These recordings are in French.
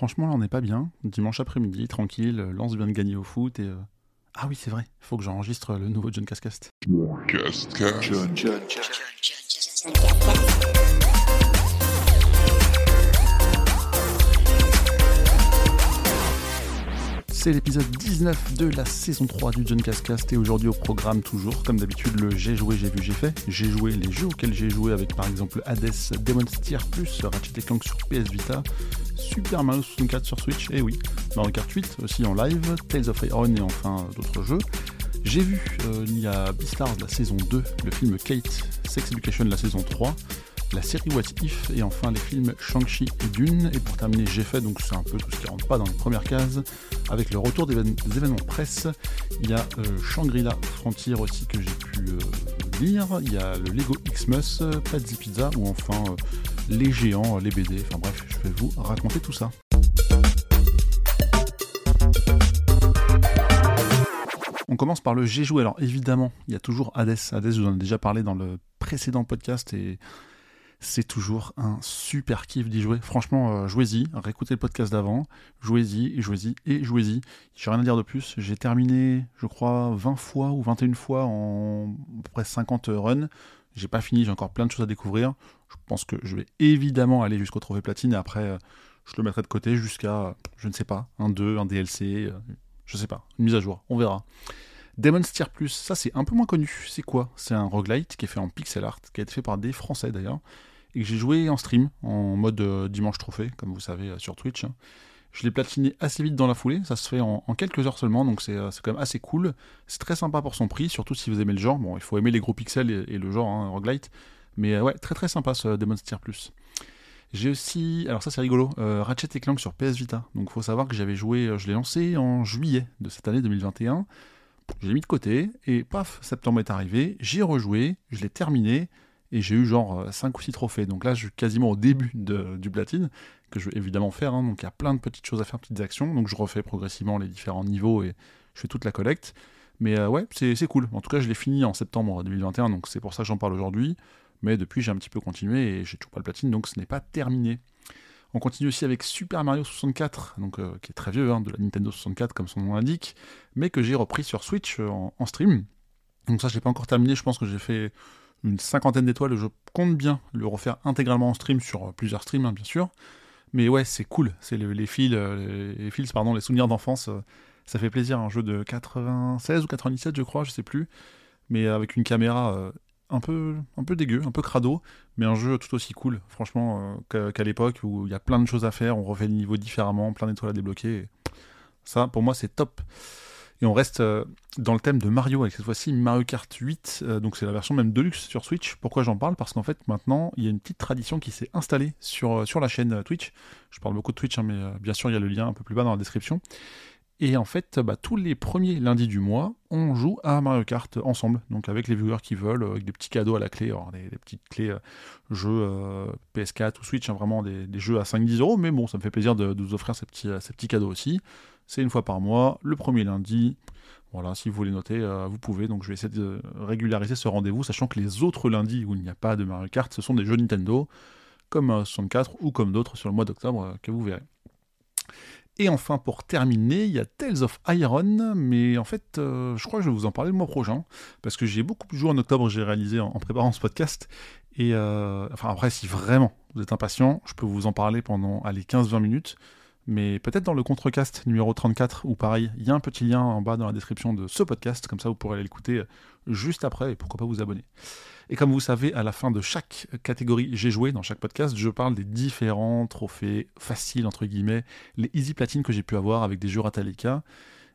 franchement, là, on n'est pas bien. Dimanche après-midi, tranquille, Lance vient de gagner au foot et. euh, Ah oui, c'est vrai, faut que j'enregistre le nouveau John Cascast. C'est l'épisode 19 de la saison 3 du John Cascast et aujourd'hui au programme toujours, comme d'habitude, le j'ai joué, j'ai vu, j'ai fait. J'ai joué les jeux auxquels j'ai joué avec par exemple Hades, Demon's Tier Plus, Ratchet Clank sur PS Vita, Super Mario 64 sur Switch, et oui, Mario Kart 8 aussi en live, Tales of Iron et enfin d'autres jeux. J'ai vu, euh, il y a Beastars la saison 2, le film Kate, Sex Education la saison 3, la série What If et enfin les films Shang-Chi et Dune. Et pour terminer, j'ai fait, donc c'est un peu tout ce qui rentre pas dans les premières cases, avec le retour des, évén- des événements presse. Il y a euh, Shangri-La Frontier aussi que j'ai pu euh, lire. Il y a le Lego Xmas, Pazzi Pizza ou enfin les géants, les BD. Enfin bref, je vais vous raconter tout ça. On commence par le j'ai joué. Alors évidemment, il y a toujours Hades. Hades, je vous en ai déjà parlé dans le précédent podcast et c'est toujours un super kiff d'y jouer. Franchement, euh, jouez-y, réécoutez le podcast d'avant, jouez-y, jouez-y, et jouez-y. J'ai rien à dire de plus. J'ai terminé, je crois, 20 fois ou 21 fois en à peu près 50 runs. J'ai pas fini, j'ai encore plein de choses à découvrir. Je pense que je vais évidemment aller jusqu'au trophée platine et après, euh, je le mettrai de côté jusqu'à, je ne sais pas, un 2, un DLC, euh, je sais pas, une mise à jour, on verra. Demon's Tier Plus, ça c'est un peu moins connu. C'est quoi? C'est un roguelite qui est fait en pixel art, qui a été fait par des Français d'ailleurs, et que j'ai joué en stream, en mode euh, dimanche trophée, comme vous savez, sur Twitch. hein. Je l'ai platiné assez vite dans la foulée, ça se fait en, quelques heures seulement, donc c'est quand même assez cool. C'est très sympa pour son prix, surtout si vous aimez le genre. Bon, il faut aimer les gros pixels et, et le genre hein, roguelite, mais euh, ouais, très très sympa ce Demon's Tier Plus. J'ai aussi, alors ça c'est rigolo, euh, Ratchet et Clank sur PS Vita. Donc faut savoir que j'avais joué, euh, je l'ai lancé en juillet de cette année 2021. Je l'ai mis de côté et paf, septembre est arrivé, j'ai rejoué, je l'ai terminé et j'ai eu genre 5 ou 6 trophées. Donc là je suis quasiment au début de- du platine, que je vais évidemment faire. hein. donc il y a plein de petites choses à faire, petites actions. Donc je refais progressivement les différents niveaux et je fais toute la collecte. Mais ouais, c'est cool. En tout cas, je l'ai fini en septembre 2021, donc c'est pour ça que j'en parle aujourd'hui. Mais depuis, j'ai un petit peu continué et j'ai toujours pas le platine, donc ce n'est pas terminé. On continue aussi avec Super Mario 64, donc, euh, qui est très vieux, hein, de la Nintendo 64 comme son nom l'indique, mais que j'ai repris sur Switch euh, en, stream. Donc ça, je l'ai pas encore terminé, je pense que j'ai fait une cinquantaine d'étoiles, je compte bien le refaire intégralement en stream sur euh, plusieurs streams, hein, bien sûr. Mais ouais, c'est cool, c'est le- les fils, les, les fils, pardon, les souvenirs d'enfance, ça fait plaisir, un jeu de 96 ou 97, je crois, je sais plus, mais avec une caméra un peu, dégueu, un peu crado, mais un jeu tout aussi cool, franchement, euh, qu'à l'époque où il y a plein de choses à faire, on refait les niveaux différemment, plein d'étoiles à débloquer. Ça, pour moi, c'est top. Et on reste euh, dans le thème de Mario avec cette fois-ci Mario Kart 8, euh, donc c'est la version même Deluxe sur Switch. Pourquoi j'en parle? Parce qu'en fait, maintenant, il y a une petite tradition qui s'est installée sur, la chaîne Twitch. Je parle beaucoup de Twitch, hein, mais bien sûr, il y a le lien un peu plus bas dans la description. Et en fait, bah, tous les premiers lundis du mois, on joue à Mario Kart ensemble, donc avec les viewers qui veulent, euh, avec des petits cadeaux à la clé, alors des, petites clés euh, jeux euh, PS4 ou Switch, hein, vraiment des, jeux à 5-10 euros, mais bon, ça me fait plaisir de, vous offrir ces petits, cadeaux aussi. C'est une fois par mois, le premier lundi. Voilà, si vous voulez noter, vous pouvez. Donc je vais essayer de régulariser ce rendez-vous, sachant que les autres lundis où il n'y a pas de Mario Kart, ce sont des jeux Nintendo, comme euh, 64 ou comme d'autres sur le mois d'octobre, que vous verrez. Et enfin, pour terminer, il y a Tales of Iron, mais en fait, euh, je crois que je vais vous en parler le mois prochain, parce que j'ai beaucoup joué en octobre, j'ai réalisé en, préparant ce podcast. Et euh, enfin, après, si vraiment vous êtes impatient, je peux vous en parler pendant allez, 15-20 minutes, mais peut-être dans le contrecast numéro 34, ou pareil, il y a un petit lien en bas dans la description de ce podcast, comme ça vous pourrez l'écouter juste après, et pourquoi pas vous abonner. Et comme vous savez, à la fin de chaque catégorie j'ai joué dans chaque podcast, je parle des différents trophées faciles, entre guillemets, les easy platines que j'ai pu avoir avec des jeux Ratalika.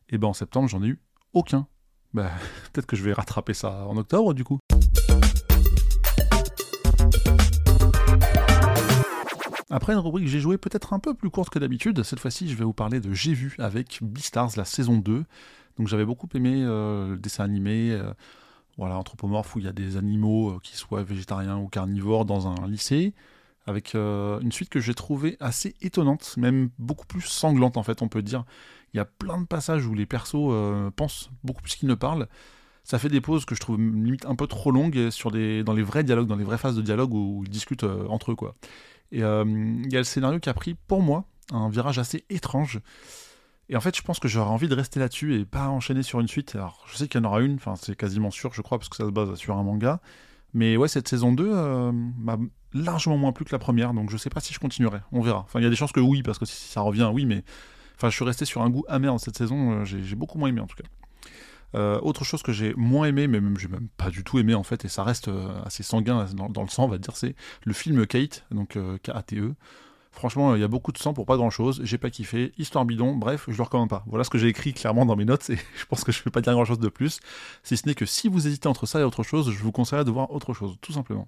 Et ben en septembre, j'en ai eu aucun. Bah, peut-être que je vais rattraper ça en octobre du coup. Après une rubrique j'ai joué peut-être un peu plus courte que d'habitude, cette fois-ci je vais vous parler de J'ai vu avec Beastars la saison 2. Donc j'avais beaucoup aimé euh, le dessin animé, euh, voilà, anthropomorphe où il y a des animaux euh, qui soient végétariens ou carnivores dans un lycée, avec une suite que j'ai trouvée assez étonnante, même beaucoup plus sanglante en fait, on peut dire. Il y a plein de passages où les persos pensent beaucoup plus qu'ils ne parlent. Ça fait des pauses que je trouve limite un peu trop longues sur des, dans les vrais dialogues, dans les vraies phases de dialogue où ils discutent euh, entre eux, quoi. Et il y a le scénario qui a pris, pour moi, un virage assez étrange. Et en fait, je pense que j'aurais envie de rester là-dessus et pas enchaîner sur une suite. Alors, je sais qu'il y en aura une, enfin, c'est quasiment sûr, je crois, parce que ça se base sur un manga. Mais ouais, cette saison 2 euh, m'a largement moins plu que la première, donc je sais pas si je continuerai. On verra. Enfin, il y a des chances que oui, parce que si ça revient, oui, mais. Enfin, je suis resté sur un goût amer dans cette saison, euh, j'ai beaucoup moins aimé en tout cas. Euh, autre chose que j'ai moins aimé, mais même j'ai même pas du tout aimé en fait, et ça reste assez sanguin dans, le sang, on va dire, c'est le film Kate, donc K-A-T-E. Franchement, il y a beaucoup de sang pour pas grand chose. J'ai pas kiffé. Histoire bidon. Bref, je le recommande pas. Voilà ce que j'ai écrit clairement dans mes notes et je pense que je vais pas dire grand chose de plus. Si ce n'est que si vous hésitez entre ça et autre chose, je vous conseille de voir autre chose, tout simplement.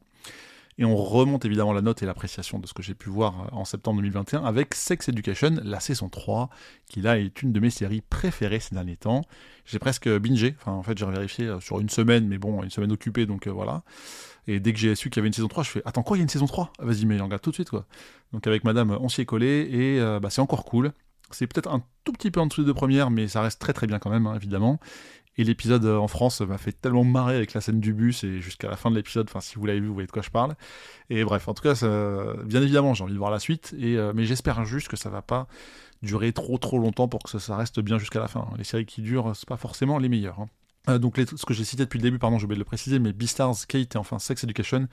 Et on remonte évidemment la note et l'appréciation de ce que j'ai pu voir euh, en septembre 2021 avec Sex Education, la saison 3, qui là est une de mes séries préférées ces derniers temps. J'ai presque bingé, enfin en fait j'ai vérifié euh, sur une semaine, mais bon, une semaine occupée, donc euh, voilà. Et dès que j'ai su qu'il y avait une saison 3, je fais Attends, quoi, il y a une saison 3 ah, Vas-y, mais regarde tout de suite, quoi. Donc avec madame, on s'y est collé, et bah, c'est encore cool. C'est peut-être un tout petit peu en dessous des deux premières, mais ça reste très très bien quand même, hein, évidemment. Et l'épisode euh, en France m'a fait tellement marrer avec la scène du bus et jusqu'à la fin de l'épisode, enfin si vous l'avez vu, vous voyez de quoi je parle. Et bref, en tout cas, bien évidemment, j'ai envie de voir la suite, euh, mais j'espère juste que ça va pas durer trop trop longtemps pour que ça, reste bien jusqu'à la fin. Les séries qui durent, c'est pas forcément les meilleures. Hein. Euh, donc ce que j'ai cité depuis le début, pardon, j'ai oublié de le préciser, mais Beastars, Kate et enfin Sex Education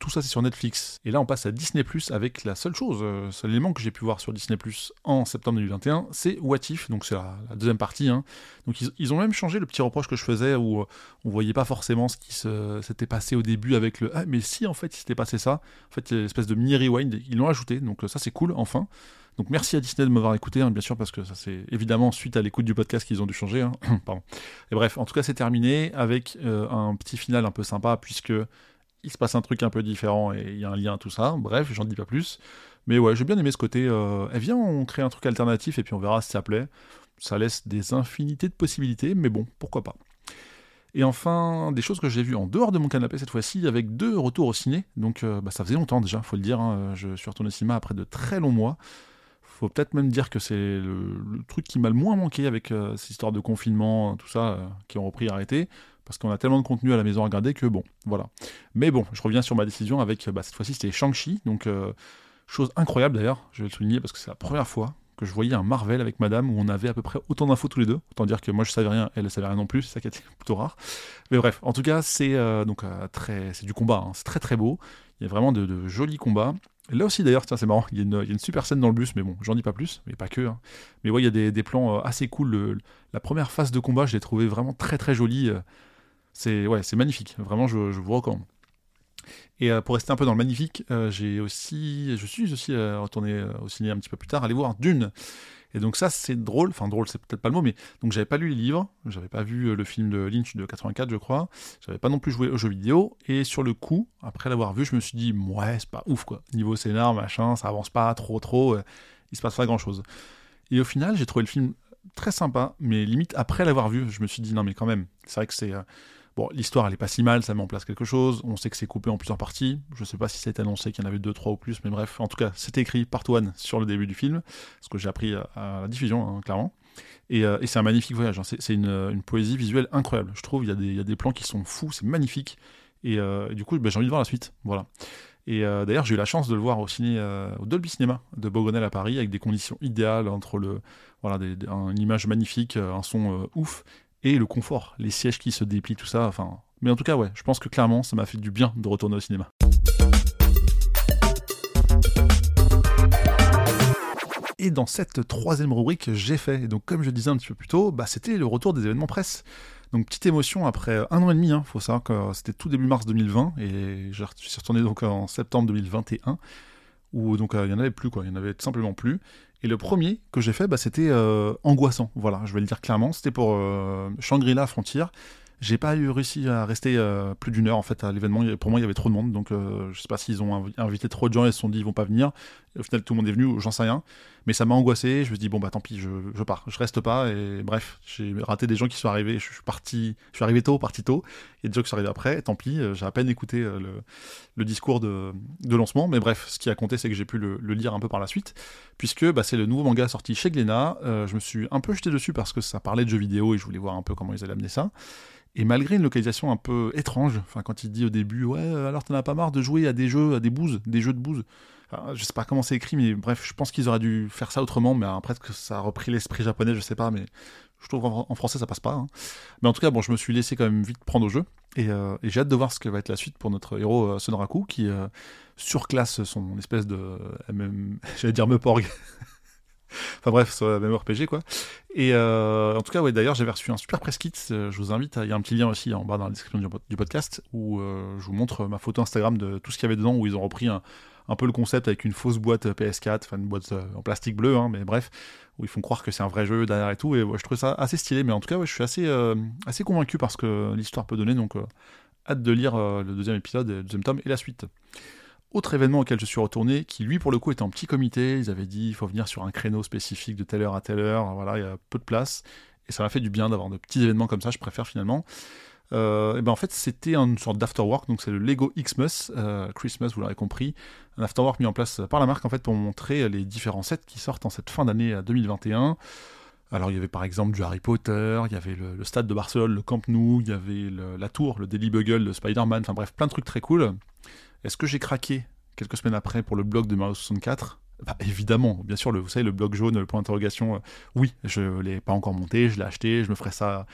tout ça, c'est sur Netflix. Et là, on passe à Disney Plus avec la seule chose, euh, seul élément que j'ai pu voir sur Disney Plus en septembre 2021, c'est What If, donc c'est la, deuxième partie. Hein. Donc ils, ont même changé le petit reproche que je faisais où euh, on voyait pas forcément ce qui s'était passé au début avec le Ah, mais si en fait il s'était passé ça, en fait, il y a une espèce de mini rewind, ils l'ont ajouté, donc euh, ça c'est cool, enfin. Donc merci à Disney de m'avoir écouté, hein, bien sûr, parce que ça c'est évidemment suite à l'écoute du podcast qu'ils ont dû changer. Hein. Pardon. Et bref, en tout cas c'est terminé avec un petit final un peu sympa, puisque il se passe un truc un peu différent et il y a un lien à tout ça. Bref, j'en dis pas plus. Mais ouais, j'ai bien aimé ce côté. Euh, eh, viens, on crée un truc alternatif et puis on verra si ça plaît. Ça laisse des infinités de possibilités, mais bon, pourquoi pas. Et enfin, des choses que j'ai vues en dehors de mon canapé cette fois-ci, avec deux retours au ciné. Donc euh, bah, ça faisait longtemps déjà, faut le dire. Hein. Je suis retourné au cinéma après de très longs mois. Faut peut-être même dire que c'est le, truc qui m'a le moins manqué avec euh, ces histoires de confinement, tout ça, qui ont repris et arrêté parce qu'on a tellement de contenu à la maison à regarder que bon, voilà. Mais bon, je reviens sur ma décision avec, bah, cette fois-ci, c'était Shang-Chi, donc euh, chose incroyable d'ailleurs, je vais le souligner parce que c'est la première fois que je voyais un Marvel avec Madame où on avait à peu près autant d'infos tous les deux. Autant dire que moi je savais rien, elle ne savait rien non plus, c'est ça qui était plutôt rare. Mais bref, en tout cas, c'est euh, euh, du combat, hein. c'est très très beau. Il y a vraiment de, jolis combats. là aussi d'ailleurs, tiens, c'est marrant, il y, a une, super scène dans le bus, mais bon, j'en dis pas plus, mais pas que. Hein. Mais ouais, il y a des, plans assez cool. la première phase de combat, je l'ai trouvé vraiment très très jolie. C'est ouais, magnifique. Vraiment, je, vous recommande. Et euh, pour rester un peu dans le magnifique, euh, j'ai aussi, je suis aussi euh, retourné au ciné un petit peu plus tard, aller voir Dune. Et donc ça, c'est drôle. Enfin, drôle, c'est peut-être pas le mot, mais donc j'avais pas lu les livres, j'avais pas vu le film de Lynch de 84, je crois. J'avais pas non plus joué aux jeux vidéo. Et sur le coup, après l'avoir vu, je me suis dit, ouais, c'est pas ouf quoi. Niveau scénar, machin, ça avance pas trop, trop. il se passe pas grand chose. Et au final, j'ai trouvé le film très sympa, mais limite après l'avoir vu, je me suis dit non mais quand même, c'est vrai que c'est L'histoire, elle est pas si mal, ça met en place quelque chose. On sait que c'est coupé en plusieurs parties. Je sais pas si c'est annoncé qu'il y en avait deux, trois ou plus, mais bref, en tout cas, c'est écrit part one sur le début du film, ce que j'ai appris à, la diffusion, hein, clairement. Euh, et, c'est un magnifique voyage. Hein. C'est une, poésie visuelle incroyable. Je trouve, il y, a des, plans qui sont fous, c'est magnifique. Et, euh, du coup, bah, j'ai envie de voir la suite. Voilà. Et euh, d'ailleurs, j'ai eu la chance de le voir au ciné, au Dolby Cinema de Bogonel à Paris, avec des conditions idéales entre le, voilà, une image magnifique, un son ouf, et le confort, les sièges qui se déplient, tout ça. Enfin, mais en tout cas, ouais, je pense que clairement, ça m'a fait du bien de retourner au cinéma. Et dans cette troisième rubrique, j'ai fait. donc, comme je disais un petit peu plus tôt, bah, c'était le retour des événements presse. Donc, petite émotion après un an et demi. Il hein, faut savoir que c'était tout début mars 2020 et je suis retourné donc en septembre 2021 où donc euh, il n'y en avait plus il n'y en avait simplement plus. Et le premier que j'ai fait, bah, c'était euh, angoissant. Voilà, je vais le dire clairement. C'était pour euh, Shangri-La Frontier. J'ai pas eu réussi à rester euh, plus d'une heure en fait à l'événement. Pour moi, il y avait trop de monde, donc je sais pas s'ils ont invité trop de gens et se sont dit ils vont pas venir. au final, tout le monde est venu, j'en sais rien. Mais ça m'a angoissé. Je me dit bon bah tant pis, je, pars, je reste pas. Et bref, j'ai raté des gens qui sont arrivés. Je suis parti, je suis arrivé tôt, parti tôt. A des gens qui sont arrivés après. Tant pis, j'ai à peine écouté le, le, discours de, lancement. Mais bref, ce qui a compté, c'est que j'ai pu le, le, lire un peu par la suite, puisque bah, c'est le nouveau manga sorti chez Glénat. je me suis un peu jeté dessus parce que ça parlait de jeux vidéo et je voulais voir un peu comment ils allaient amener ça. Et malgré une localisation un peu étrange, enfin quand il dit au début ouais alors t'en as pas marre de jouer à des jeux à des bouses, des jeux de bouses. Enfin, je sais pas comment c'est écrit, mais bref, je pense qu'ils auraient dû faire ça autrement, mais après que ça a repris l'esprit japonais, je sais pas, mais je trouve en français ça passe pas. Hein. Mais en tout cas, bon, je me suis laissé quand même vite prendre au jeu, et, euh, et j'ai hâte de voir ce que va être la suite pour notre héros euh, Sonoraku, qui euh, surclasse son espèce de, j'allais dire Meporg, enfin bref, sur la même RPG quoi. Et euh, en tout cas, ouais, d'ailleurs, j'avais reçu un super press kit. Euh, je vous invite, il y a un petit lien aussi en bas dans la description du, podcast où euh, je vous montre ma photo Instagram de tout ce qu'il y avait dedans, où ils ont repris un, peu le concept avec une fausse boîte PS4, enfin une boîte en plastique bleu, hein, mais bref, où ils font croire que c'est un vrai jeu derrière et tout. Et ouais, je trouve ça assez stylé, mais en tout cas, ouais, je suis assez, assez convaincu parce que l'histoire peut donner, donc hâte de lire le deuxième épisode, le deuxième tome et la suite. Autre événement auquel je suis retourné, qui lui pour le coup était en petit comité, ils avaient dit il faut venir sur un créneau spécifique de telle heure à telle heure, voilà, il y a peu de place, et ça m'a fait du bien d'avoir de petits événements comme ça, je préfère finalement. Euh, et ben en fait c'était une sorte d'afterwork, donc c'est le Lego Xmas, euh, Christmas vous l'aurez compris, un afterwork mis en place par la marque en fait pour montrer les différents sets qui sortent en cette fin d'année 2021. Alors il y avait par exemple du Harry Potter, il y avait le, stade de Barcelone, le Camp Nou, il y avait la tour, le Daily Bugle de Spider-Man, enfin bref plein de trucs très cool. Est-ce que j'ai craqué quelques semaines après pour le blog de Mario 64 bah, évidemment, bien sûr, le, vous savez, le blog jaune, le point d'interrogation, euh, oui, je ne l'ai pas encore monté, je l'ai acheté, je me ferai ça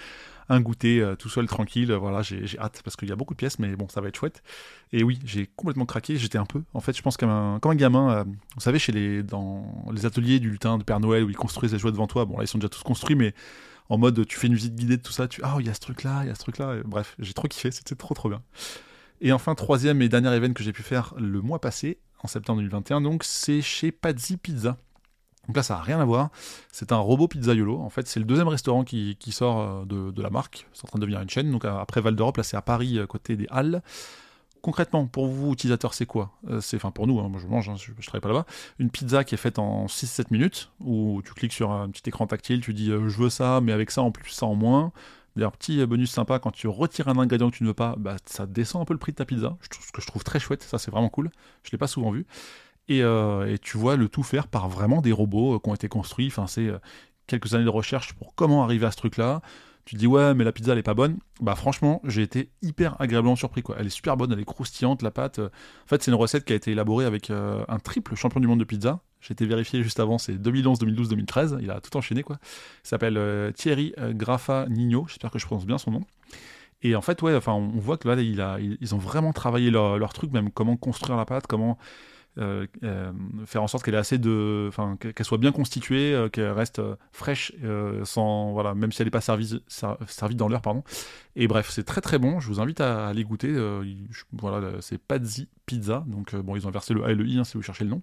un goûter euh, tout seul, tranquille, voilà, j'ai hâte, parce qu'il y a beaucoup de pièces, mais bon, ça va être chouette. Et oui, j'ai complètement craqué, j'étais un peu, en fait, je pense comme un, comme un gamin, euh, vous savez, chez les, dans les ateliers du lutin de Père Noël, où ils construisent les jouets devant toi, bon là, ils sont déjà tous construits, mais en mode, tu fais une visite guidée de tout ça, tu, ah, il y a ce truc-là, il y a ce truc-là, bref, j'ai trop kiffé, c'était trop trop bien. Et enfin, troisième et dernier événement que j'ai pu faire le mois passé, en septembre 2021, donc c'est chez Pazzi Pizza. Donc là, ça n'a rien à voir. C'est un robot pizzaiolo. En fait, c'est le deuxième restaurant qui, sort euh, de, la marque. C'est en train de devenir une chaîne. Donc après Val d'Europe, là, c'est à Paris, euh, côté des Halles. Concrètement, pour vous, utilisateurs, c'est quoi? Euh, C'est, enfin, pour nous, hein, moi je mange, hein, je, travaille pas là-bas. Une pizza qui est faite en 6-7 minutes, où tu cliques sur un petit écran tactile, tu dis je veux ça, mais avec ça en plus, ça en moins. D'ailleurs, petit bonus sympa, quand tu retires un ingrédient que tu ne veux pas, bah, ça descend un peu le prix de ta pizza, ce que je trouve très chouette, ça c'est vraiment cool, je ne l'ai pas souvent vu. Euh, et, tu vois le tout faire par vraiment des robots euh, qui ont été construits, enfin c'est euh, quelques années de recherche pour comment arriver à ce truc-là. Tu dis ouais mais la pizza elle est pas bonne. Bah franchement j'ai été hyper agréablement surpris quoi. Elle est super bonne, elle est croustillante la pâte. En fait c'est une recette qui a été élaborée avec un triple champion du monde de pizza. J'ai été vérifié juste avant, c'est 2011, 2012, 2013. Il a tout enchaîné quoi. S'appelle Thierry Graffa Nino. J'espère que je prononce bien son nom. Et en fait ouais, enfin on voit que là il ils ont vraiment travaillé leur, leur truc, même comment construire la pâte, comment euh, euh, faire en sorte qu'elle est assez de, enfin qu'elle soit bien constituée, euh, qu'elle reste fraîche, sans voilà, même si elle n'est pas servie, servie dans l'heure, pardon. Et bref, c'est très très bon. Je vous invite à, aller goûter. voilà, c'est Pazzi Pizza. Donc bon, ils ont versé le A et le I hein, si vous cherchez le nom.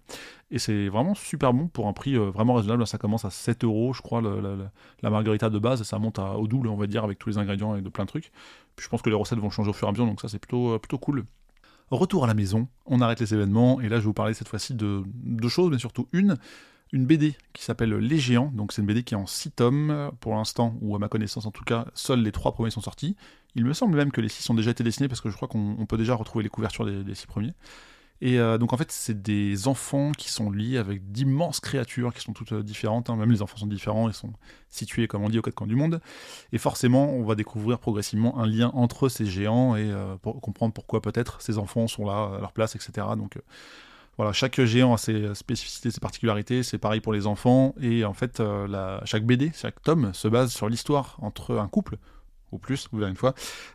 Et c'est vraiment super bon pour un prix vraiment raisonnable. Ça commence à 7 euros, je crois, la margarita de base. Ça monte à, au double, on va dire, avec tous les ingrédients et de plein de trucs. Puis je pense que les recettes vont changer au fur et à mesure, donc ça c'est plutôt plutôt cool. Retour à la maison, on arrête les événements, et là je vais vous parler cette fois-ci de deux choses, mais surtout une, une BD qui s'appelle Les Géants, donc c'est une BD qui est en 6 tomes pour l'instant, ou à ma connaissance en tout cas, seuls les trois premiers sont sortis. Il me semble même que les six ont déjà été dessinés, parce que je crois qu'on peut déjà retrouver les couvertures des, des six premiers. Et euh, donc en fait, c'est des enfants qui sont liés avec d'immenses créatures qui sont toutes euh, différentes. Hein. Même les enfants sont différents, ils sont situés, comme on dit, aux quatre coins du monde. Et forcément, on va découvrir progressivement un lien entre ces géants et euh, pour comprendre pourquoi peut-être ces enfants sont là à leur place, etc. Donc voilà, chaque géant a ses spécificités, ses particularités. C'est pareil pour les enfants. Et en fait, chaque BD, chaque tome se base sur l'histoire entre un couple, ou plus, vous verrez une fois,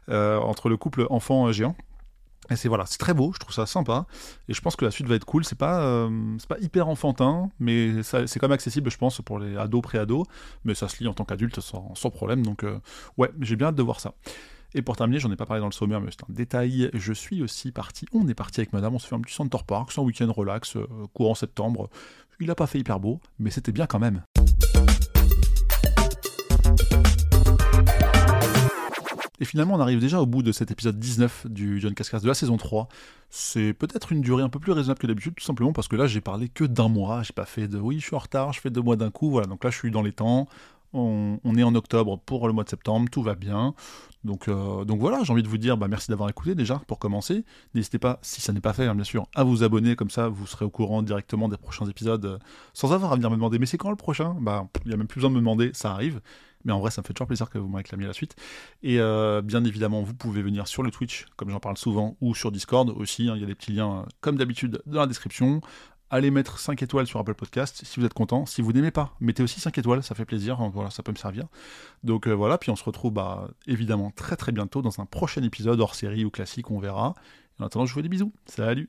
entre le couple enfant-géant et c'est voilà, c'est très beau, je trouve ça sympa, et je pense que la suite va être cool. C'est pas, euh, pas hyper enfantin, mais c'est quand même accessible, je pense, pour les ados, pré-ados, mais ça se lit en tant qu'adulte sans, sans, problème. Donc euh, ouais, j'ai bien hâte de voir ça. Et pour terminer, j'en ai pas parlé dans le sommaire, mais c'est un détail. Je suis aussi parti, on est parti avec madame, on se fait un petit Center Park, un week-end relax, euh, courant septembre. Il a pas fait hyper beau, mais c'était bien quand même. Et finalement, on arrive déjà au bout de cet épisode 19 du John Cascas de la saison 3. C'est peut-être une durée un peu plus raisonnable que d'habitude, tout simplement parce que là, j'ai parlé que d'un mois. J'ai pas fait de oui, je suis en retard, je fais deux mois d'un coup. Voilà, donc là, je suis dans les temps. On, est en octobre pour le mois de septembre, tout va bien. Donc, euh, voilà, j'ai envie de vous dire bah, merci d'avoir écouté déjà pour commencer. N'hésitez pas, si ça n'est pas fait, hein, bien sûr, à vous abonner, comme ça vous serez au courant directement des prochains épisodes euh, sans avoir à venir me demander mais c'est quand le prochain? Bah, il n'y a même plus besoin de me demander, ça arrive. Mais en vrai, ça me fait toujours plaisir que vous me réclamiez la suite. Et euh, bien évidemment, vous pouvez venir sur le Twitch, comme j'en parle souvent, ou sur Discord aussi. Hein, il y a des petits liens, comme d'habitude, dans la description allez mettre 5 étoiles sur Apple Podcast si vous êtes content. Si vous n'aimez pas, mettez aussi 5 étoiles, ça fait plaisir, hein, voilà, ça peut me servir. Donc euh, voilà, puis on se retrouve bah, évidemment très très bientôt dans un prochain épisode hors série ou classique, on verra. En attendant, je vous fais des bisous. Salut